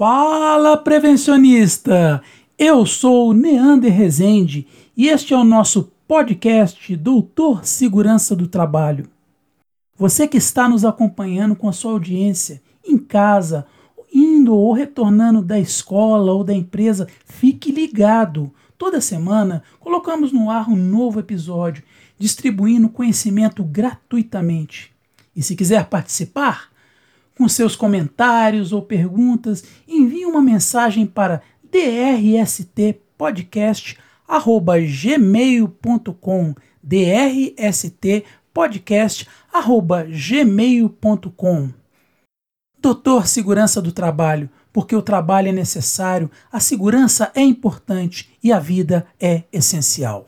Fala, prevencionista! Eu sou Neander Rezende e este é o nosso podcast Doutor Segurança do Trabalho. Você que está nos acompanhando com a sua audiência em casa, indo ou retornando da escola ou da empresa, fique ligado. Toda semana colocamos no ar um novo episódio, distribuindo conhecimento gratuitamente. E se quiser participar, com seus comentários ou perguntas, envie uma mensagem para drstpodcast@gmail.com drstpodcast@gmail.com Doutor Segurança do Trabalho, porque o trabalho é necessário, a segurança é importante e a vida é essencial.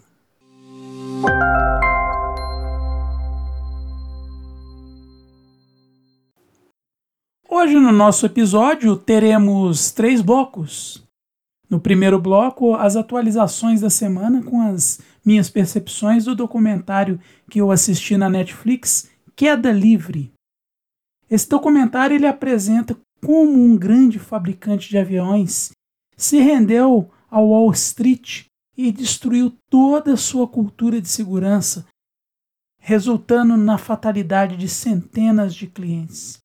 Hoje, no nosso episódio, teremos três blocos. No primeiro bloco, as atualizações da semana com as minhas percepções do documentário que eu assisti na Netflix, Queda Livre. Esse documentário ele apresenta como um grande fabricante de aviões se rendeu ao Wall Street e destruiu toda a sua cultura de segurança, resultando na fatalidade de centenas de clientes.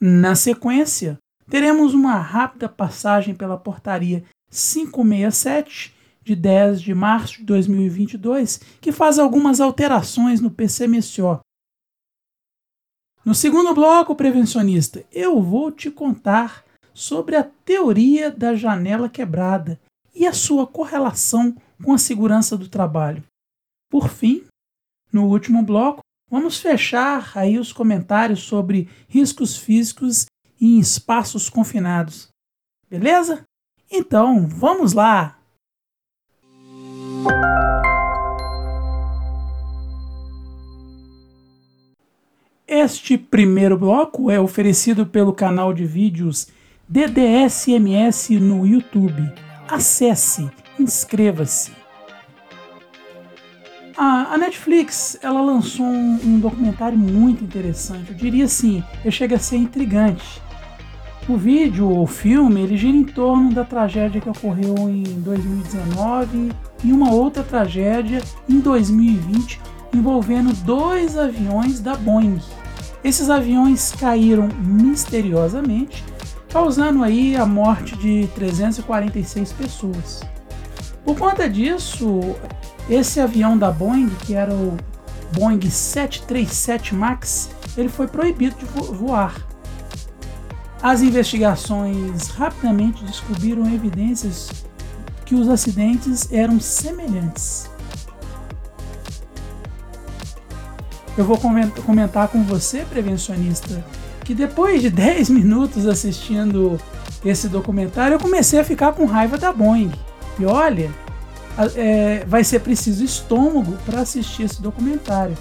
Na sequência, teremos uma rápida passagem pela portaria 567 de 10 de março de 2022, que faz algumas alterações no PCMSO. No segundo bloco prevencionista, eu vou te contar sobre a teoria da janela quebrada e a sua correlação com a segurança do trabalho. Por fim, no último bloco, Vamos fechar aí os comentários sobre riscos físicos em espaços confinados. Beleza? Então, vamos lá! Este primeiro bloco é oferecido pelo canal de vídeos DDSMS no YouTube. Acesse, inscreva-se. A, Netflix ela lançou um, um, documentário muito interessante. Eu diria assim, ele chega a ser intrigante. O vídeo ou filme ele gira em torno da tragédia que ocorreu em 2019 e uma outra tragédia em 2020 envolvendo dois aviões da Boeing. Esses aviões caíram misteriosamente, causando aí a morte de 346 pessoas. Por conta disso, esse avião da Boeing, que era o Boeing 737 MAX, ele foi proibido de voar. As investigações rapidamente descobriram evidências que os acidentes eram semelhantes. Eu vou comentar com você, prevencionista, que depois de 10 minutos assistindo esse documentário, eu comecei a ficar com raiva da Boeing. E olha, é, vai ser preciso estômago para assistir esse documentário.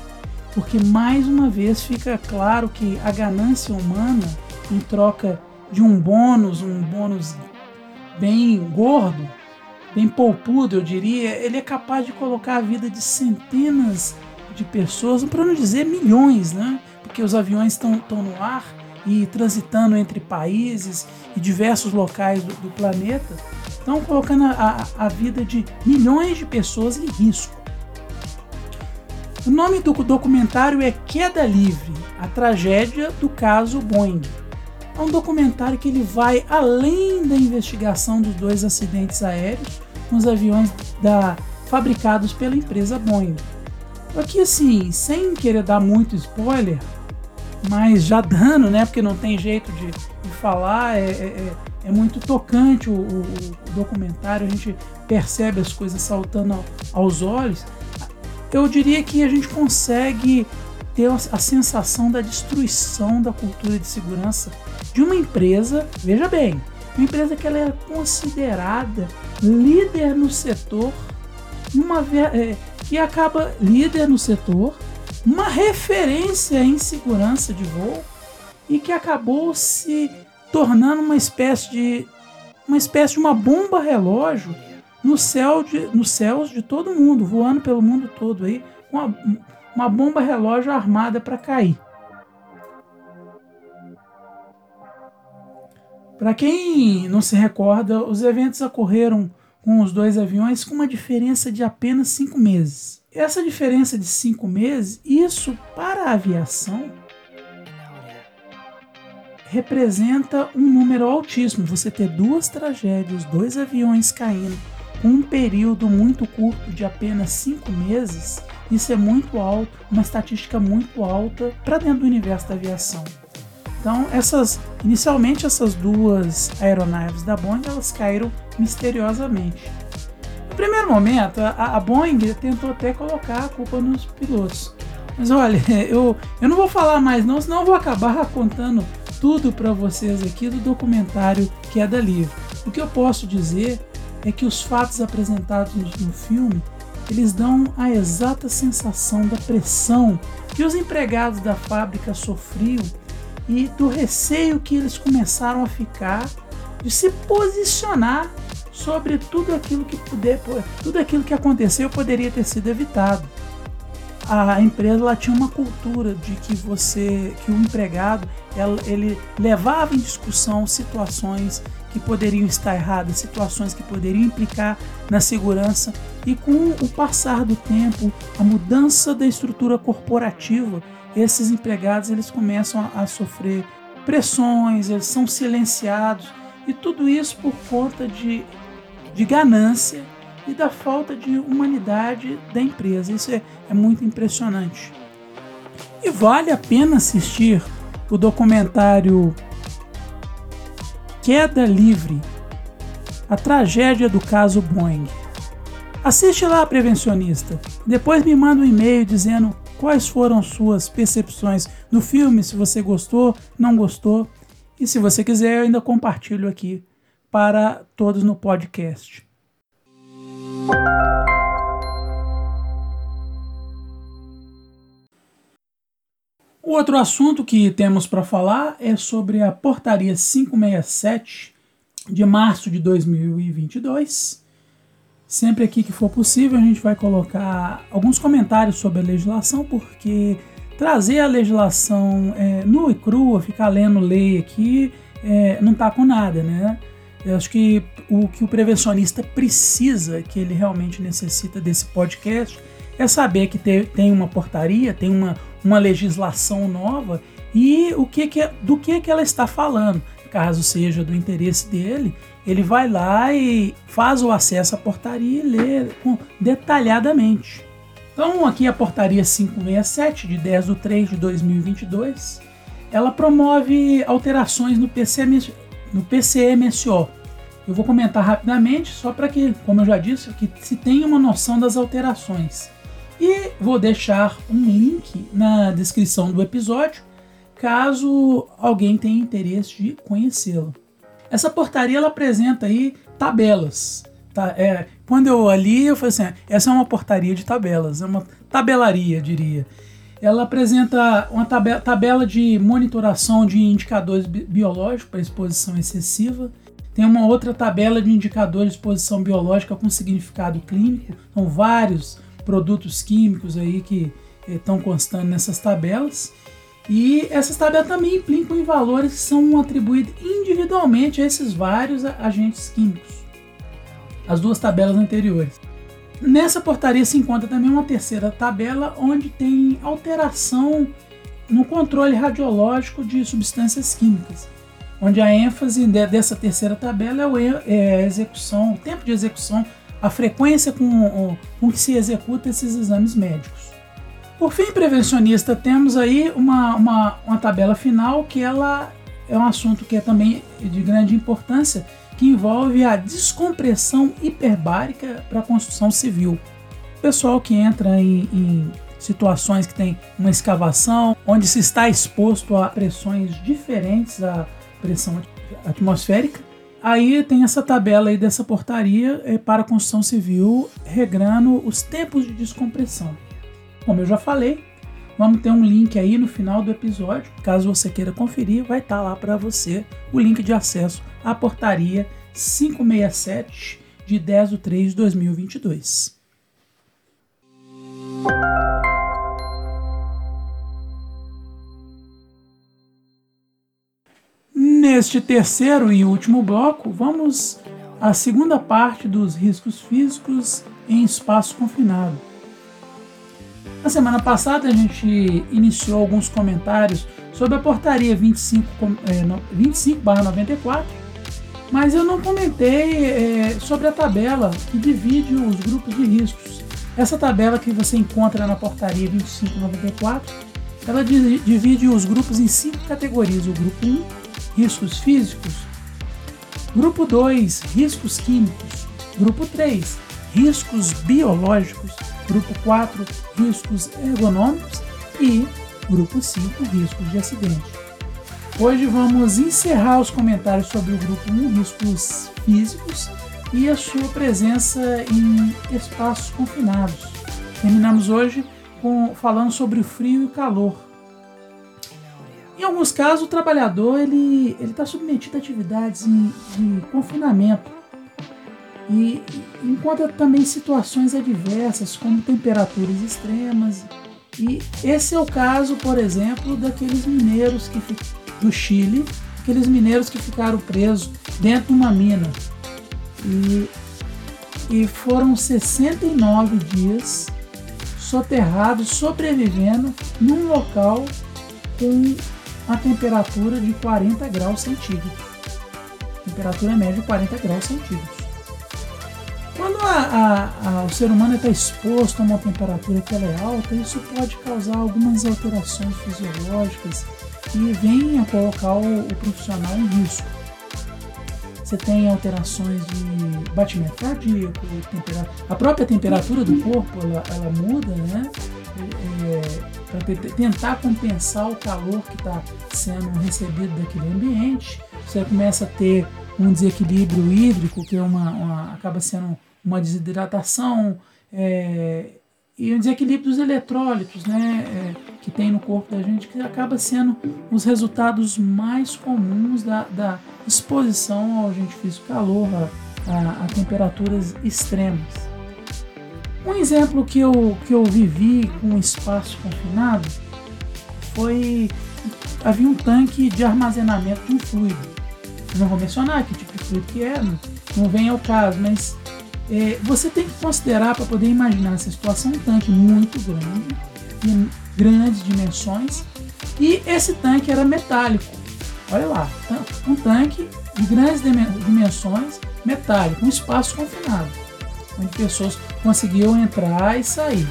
Porque mais uma vez fica claro que a ganância humana, em troca de um bônus, um bônus bem gordo, bem poupudo, eu diria, ele é capaz de colocar a vida de centenas de pessoas, para não dizer milhões, né? Porque os aviões estão no ar e transitando entre países e diversos locais do, do planeta estão colocando a, a vida de milhões de pessoas em risco. O nome do documentário é Queda Livre, a tragédia do caso Boeing. É um documentário que ele vai além da investigação dos dois acidentes aéreos nos aviões da, fabricados pela empresa Boeing. Aqui assim, sem querer dar muito spoiler, mas já dando, né? Porque não tem jeito de, de falar, é, é, é muito tocante o, o, o, documentário, a gente percebe as coisas saltando aos olhos. Eu diria que a gente consegue ter a sensação da destruição da cultura de segurança de uma empresa, veja bem, uma empresa que ela é considerada líder no setor, uma, é, que acaba líder no setor, uma referência em segurança de voo e que acabou se tornando uma espécie de uma espécie de uma bomba relógio no céu de, nos céus de todo mundo, voando pelo mundo todo aí, uma, uma bomba relógio armada para cair. Para quem não se recorda, os eventos ocorreram com os dois aviões com uma diferença de apenas cinco meses. Essa diferença de cinco meses, isso para a aviação representa um número altíssimo. Você ter duas tragédias, dois aviões caindo um período muito curto de apenas cinco meses, isso é muito alto, uma estatística muito alta para dentro do universo da aviação. Então, essas, inicialmente essas duas aeronaves da Boeing elas caíram misteriosamente. No primeiro momento, a, a Boeing tentou até colocar a culpa nos pilotos. Mas olha, eu, eu não vou falar mais não, senão eu vou acabar contando tudo para vocês aqui do documentário que é da Livre. O que eu posso dizer é que os fatos apresentados no filme eles dão a exata sensação da pressão que os empregados da fábrica sofriam e do receio que eles começaram a ficar de se posicionar sobre tudo aquilo que puder, tudo aquilo que aconteceu poderia ter sido evitado. A empresa ela tinha uma cultura de que você, que o empregado, ela, ele levava em discussão situações que poderiam estar erradas, situações que poderiam implicar na segurança. E com o passar do tempo, a mudança da estrutura corporativa, esses empregados eles começam a, a sofrer pressões, eles são silenciados. E tudo isso por conta de, de ganância e da falta de humanidade da empresa. Isso é, é muito impressionante. E vale a pena assistir o documentário Queda Livre A Tragédia do Caso Boeing. Assiste lá, prevencionista. Depois me manda um e-mail dizendo quais foram suas percepções do filme, se você gostou, não gostou. E se você quiser, eu ainda compartilho aqui para todos no podcast. O outro assunto que temos para falar é sobre a Portaria 567 de março de 2022. Sempre aqui que for possível, a gente vai colocar alguns comentários sobre a legislação, porque trazer a legislação é, nua e crua, ficar lendo lei aqui, é, não está com nada, né? Eu acho que o que o prevencionista precisa, que ele realmente necessita desse podcast, é saber que tem uma portaria, tem uma, uma legislação nova e o que, que do que, que ela está falando. Caso seja do interesse dele, ele vai lá e faz o acesso à portaria e lê detalhadamente. Então, aqui a portaria 567, de 10 de 3 de 2022, ela promove alterações no, PCM, no PCMSO, eu vou comentar rapidamente, só para que, como eu já disse, que se tenha uma noção das alterações. E vou deixar um link na descrição do episódio, caso alguém tenha interesse de conhecê-lo. Essa portaria ela apresenta aí tabelas. Tá? É, quando eu ali, eu falei assim: essa é uma portaria de tabelas, é uma tabelaria, diria. Ela apresenta uma tabela, de monitoração de indicadores biológicos para exposição excessiva tem uma outra tabela de indicadores de exposição biológica com significado clínico. São vários produtos químicos aí que estão constando nessas tabelas. E essas tabelas também implicam em valores que são atribuídos individualmente a esses vários agentes químicos. As duas tabelas anteriores. Nessa portaria se encontra também uma terceira tabela onde tem alteração no controle radiológico de substâncias químicas onde a ênfase dessa terceira tabela é a execução, o tempo de execução, a frequência com, com que se executa esses exames médicos. Por fim, prevencionista, temos aí uma, uma, uma tabela final que ela é um assunto que é também de grande importância, que envolve a descompressão hiperbárica para a construção civil. O pessoal que entra em, em situações que tem uma escavação, onde se está exposto a pressões diferentes, a pressão atmosférica. Aí tem essa tabela aí dessa portaria é, para a construção civil, regrando os tempos de descompressão. Como eu já falei, vamos ter um link aí no final do episódio. Caso você queira conferir, vai estar tá lá para você o link de acesso à portaria 567 de 10 de 3 de 2022. neste terceiro e último bloco, vamos à segunda parte dos riscos físicos em espaço confinado. Na semana passada a gente iniciou alguns comentários sobre a portaria 25, é, 25 94, mas eu não comentei é, sobre a tabela que divide os grupos de riscos. Essa tabela que você encontra na portaria 2594, ela divide os grupos em cinco categorias. O grupo 1, riscos físicos. Grupo 2, riscos químicos. Grupo 3, riscos biológicos. Grupo 4, riscos ergonômicos. E grupo 5, riscos de acidente. Hoje vamos encerrar os comentários sobre o grupo 1, riscos físicos, e a sua presença em espaços confinados. Terminamos hoje com, falando sobre o frio e o calor. Em alguns casos, o trabalhador ele está submetido a atividades em, de confinamento e encontra também situações adversas, como temperaturas extremas. E esse é o caso, por exemplo, daqueles mineiros que do Chile, aqueles mineiros que ficaram presos dentro de uma mina. E, e foram 69 dias soterrados, sobrevivendo num local com a temperatura de 40 graus centígrados. Temperatura média de 40 graus centígrados. Quando a, a, a, o ser humano está exposto a uma temperatura que é alta, isso pode causar algumas alterações fisiológicas que a colocar o, o profissional em risco. Você tem alterações de batimento cardíaco, a própria temperatura do corpo ela, ela muda, né? É, para tentar compensar o calor que está sendo recebido daquele ambiente, você começa a ter um desequilíbrio hídrico, que é uma, uma acaba sendo uma desidratação é, e um desequilíbrio dos eletrólitos né, é, que tem no corpo da gente, que acaba sendo os resultados mais comuns da, da exposição ao agente físico calor, a, a, a, temperaturas extremas. Um exemplo que eu, que eu vivi com um espaço confinado foi havia um tanque de armazenamento de um fluido. Não vou mencionar que tipo de fluido que é, não, não vem ao caso, mas é, você tem que considerar para poder imaginar essa situação um tanque muito grande, de grandes dimensões, e esse tanque era metálico. Olha lá, um tanque de grandes dimensões, metálico, um espaço confinado, onde pessoas conseguiam entrar e sair.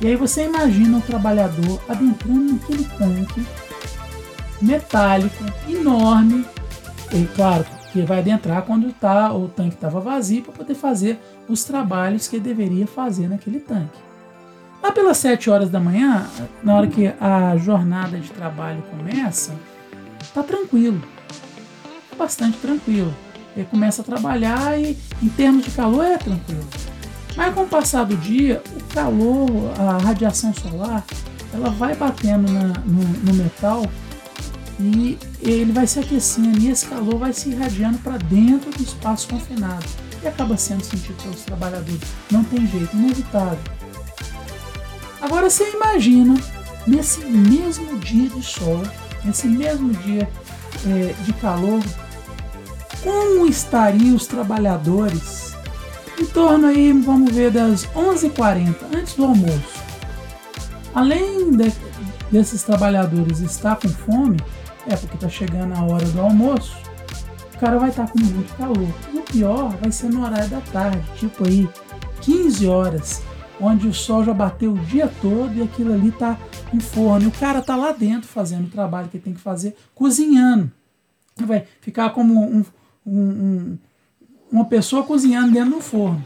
E aí você imagina o trabalhador adentrando naquele tanque metálico, enorme, e claro, que vai adentrar quando tá, o tanque estava vazio para poder fazer os trabalhos que deveria fazer naquele tanque. Lá pelas 7 horas da manhã, na hora que a jornada de trabalho começa, tá tranquilo. É bastante tranquilo. Ele começa a trabalhar e em termos de calor é tranquilo. Mas com o passar do dia, o calor, a radiação solar, ela vai batendo na, no, no metal e ele vai se aquecendo e esse calor vai se irradiando para dentro do espaço confinado e acaba sendo sentido pelos trabalhadores. Não tem jeito, inevitável. Agora você imagina nesse mesmo dia de sol, nesse mesmo dia é, de calor, como estariam os trabalhadores em torno aí, vamos ver, das 11h40, antes do almoço. Além de, desses trabalhadores estar com fome, é porque tá chegando a hora do almoço, o cara vai estar tá com muito calor. E o pior vai ser no horário da tarde, tipo aí 15 horas, onde o sol já bateu o dia todo e aquilo ali tá no forno. E o cara tá lá dentro fazendo o trabalho que tem que fazer, cozinhando. Vai ficar como um, um, um, uma pessoa cozinhando dentro do forno.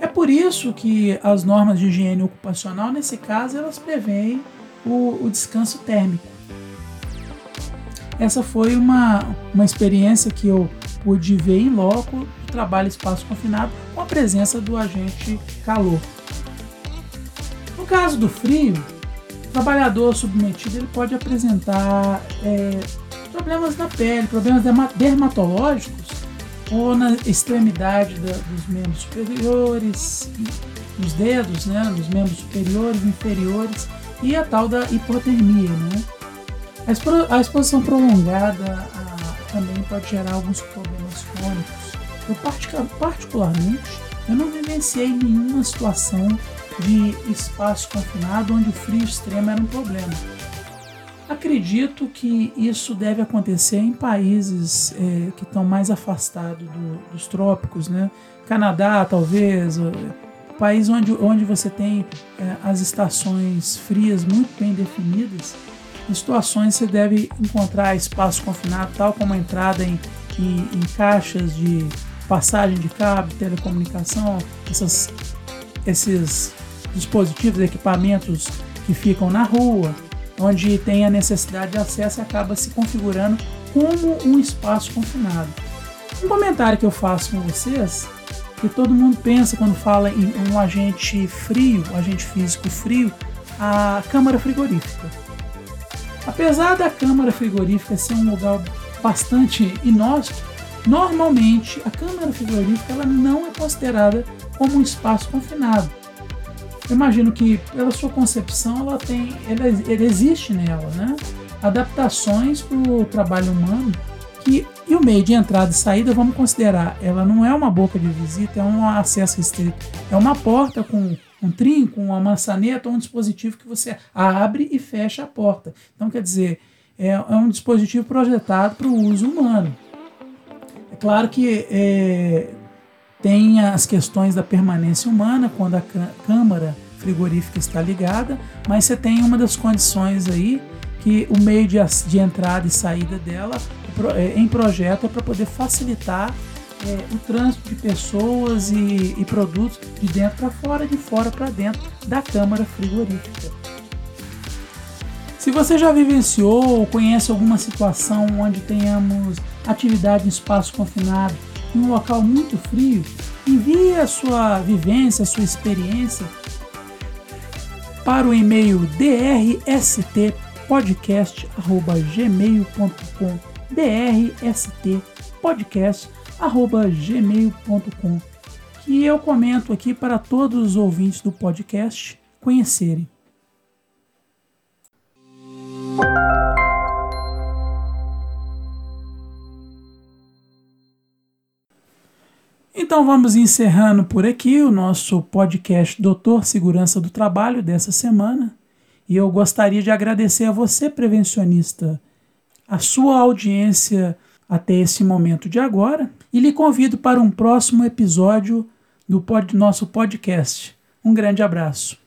É por isso que as normas de higiene ocupacional, nesse caso, elas preveem o, o descanso térmico essa foi uma, uma experiência que eu pude ver em loco trabalho espaço confinado com a presença do agente calor. No caso do frio, o trabalhador submetido ele pode apresentar é, problemas na pele, problemas dermatológicos ou na extremidade da, dos membros superiores, nos dedos, né, nos membros superiores, inferiores e a tal da hipotermia, né? A exposição prolongada também pode gerar alguns problemas crônicos. Eu particularmente, eu não vivenciei nenhuma situação de espaço confinado onde o frio extremo era um problema. Acredito que isso deve acontecer em países é, que estão mais afastados do, dos trópicos, né? Canadá, talvez, país onde, onde você tem é, as estações frias muito bem definidas. Em situações você deve encontrar espaço confinado, tal como a entrada em, em, em caixas de passagem de cabo, telecomunicação, essas, esses dispositivos, equipamentos que ficam na rua, onde tem a necessidade de acesso acaba se configurando como um espaço confinado. Um comentário que eu faço com vocês, que todo mundo pensa quando fala em um agente frio, um agente físico frio, a câmara frigorífica. Apesar da câmara frigorífica ser um lugar bastante inóspito, normalmente a câmara frigorífica ela não é considerada como um espaço confinado. Eu imagino que pela sua concepção ela tem, ela, ela existe nela, né? Adaptações para o trabalho humano que e o meio de entrada e saída vamos considerar, ela não é uma boca de visita, é um acesso restrito, é uma porta com um trinco, uma maçaneta, um dispositivo que você abre e fecha a porta. Então quer dizer, é, é um dispositivo projetado para o uso humano. É claro que é, tem as questões da permanência humana quando a câmara frigorífica está ligada, mas você tem uma das condições aí que o meio de, de entrada e saída dela é, em projeto é para poder facilitar é, o trânsito de pessoas e, e produtos de dentro para fora, de fora para dentro da câmara frigorífica. Se você já vivenciou ou conhece alguma situação onde tenhamos atividade em espaço confinado em um local muito frio, envie a sua vivência, a sua experiência para o e-mail drstpodcast.gmail.com drstpodcast.gmail.com que eu comento aqui para todos os ouvintes do podcast conhecerem. Então vamos encerrando por aqui o nosso podcast Doutor Segurança do Trabalho dessa semana. E eu gostaria de agradecer a você, prevencionista, a sua audiência até esse momento de agora e lhe convido para um próximo episódio do pod, nosso podcast. Um grande abraço.